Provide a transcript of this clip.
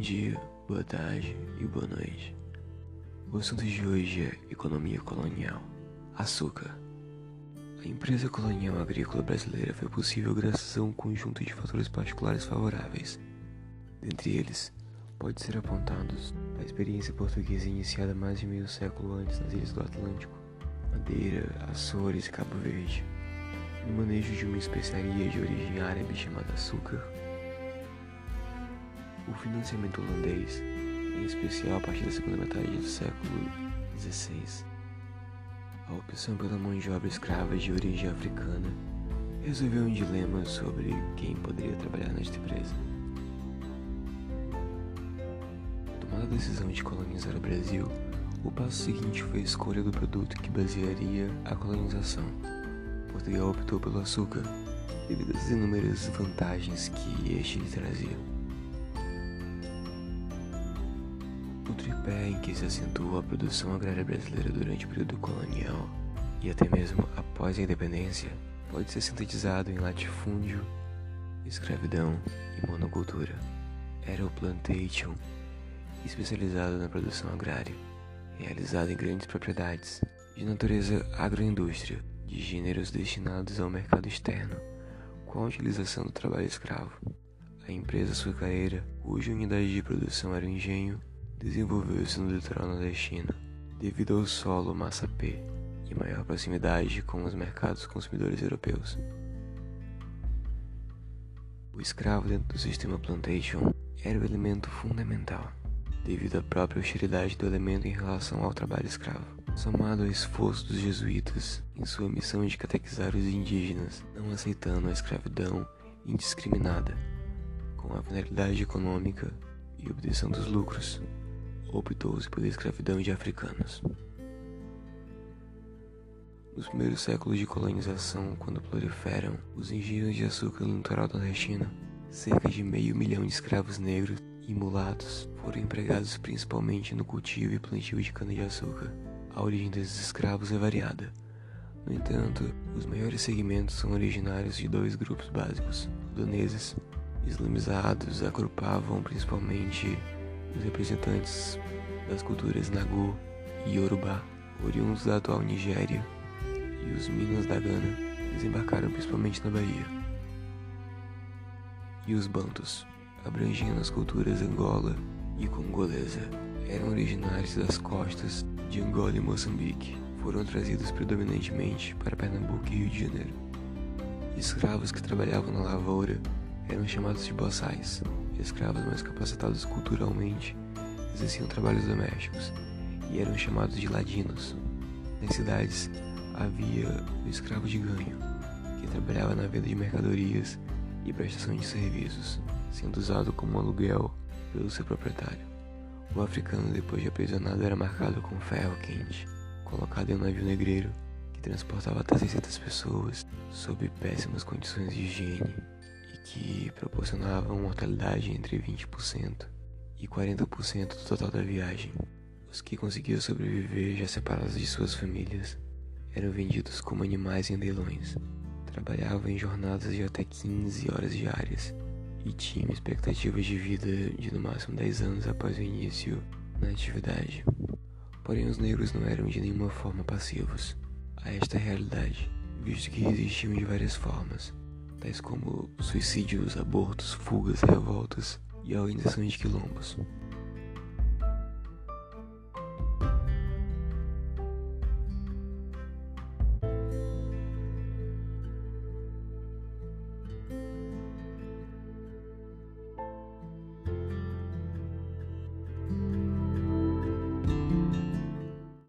dia, boa tarde e boa noite. O assunto de hoje é economia colonial. Açúcar. A empresa colonial agrícola brasileira foi possível graças a um conjunto de fatores particulares favoráveis. Dentre eles, pode ser apontados a experiência portuguesa iniciada mais de meio século antes nas ilhas do Atlântico, Madeira, Açores e Cabo Verde, no manejo de uma especiaria de origem árabe chamada açúcar o financiamento holandês, em especial a partir da segunda metade do século XVI, a opção pela mão de obra escrava de origem africana resolveu um dilema sobre quem poderia trabalhar nesta empresa. Tomada a decisão de colonizar o Brasil, o passo seguinte foi a escolha do produto que basearia a colonização. Portugal optou pelo açúcar, devido às inúmeras vantagens que este lhe trazia. Tripé em que se acentuou a produção agrária brasileira durante o período colonial e até mesmo após a independência pode ser sintetizado em latifúndio, escravidão e monocultura. Era o plantation, especializado na produção agrária, realizado em grandes propriedades, de natureza agroindústria, de gêneros destinados ao mercado externo, com a utilização do trabalho escravo. A empresa açucareira, cuja unidade de produção era o engenho, desenvolveu-se no litoral nordestino devido ao solo massapê e maior proximidade com os mercados consumidores europeus. O escravo dentro do sistema plantation era o elemento fundamental, devido à própria hostilidade do elemento em relação ao trabalho escravo, somado ao esforço dos jesuítas em sua missão de catequizar os indígenas, não aceitando a escravidão indiscriminada, com a finalidade econômica e obtenção dos lucros optou-se pela escravidão de africanos. Nos primeiros séculos de colonização, quando proliferam os engenhos de açúcar no litoral nordestino, cerca de meio milhão de escravos negros e mulatos foram empregados principalmente no cultivo e plantio de cana-de-açúcar. A origem desses escravos é variada. No entanto, os maiores segmentos são originários de dois grupos básicos: doneses, islamizados, agrupavam principalmente os representantes das culturas Nagu e Yorubá, oriundos da atual Nigéria, e os Minas da Gana desembarcaram principalmente na Bahia. E os Bantus, abrangendo as culturas Angola e Congolesa, eram originários das costas de Angola e Moçambique. Foram trazidos predominantemente para Pernambuco e Rio de Janeiro. Escravos que trabalhavam na lavoura eram chamados de boçais, escravos mais capacitados culturalmente exerciam trabalhos domésticos e eram chamados de ladinos. Nas cidades havia o escravo de ganho, que trabalhava na venda de mercadorias e prestação de serviços, sendo usado como aluguel pelo seu proprietário. O africano, depois de aprisionado, era marcado com ferro quente, colocado em um navio negreiro que transportava até 600 pessoas sob péssimas condições de higiene que proporcionavam mortalidade entre 20% e 40% do total da viagem. Os que conseguiam sobreviver já separados de suas famílias eram vendidos como animais em leilões. Trabalhavam em jornadas de até 15 horas diárias e tinham expectativas de vida de no máximo 10 anos após o início na atividade. Porém, os negros não eram de nenhuma forma passivos a esta realidade, visto que resistiam de várias formas tais como suicídios, abortos, fugas, revoltas e a organização de quilombos.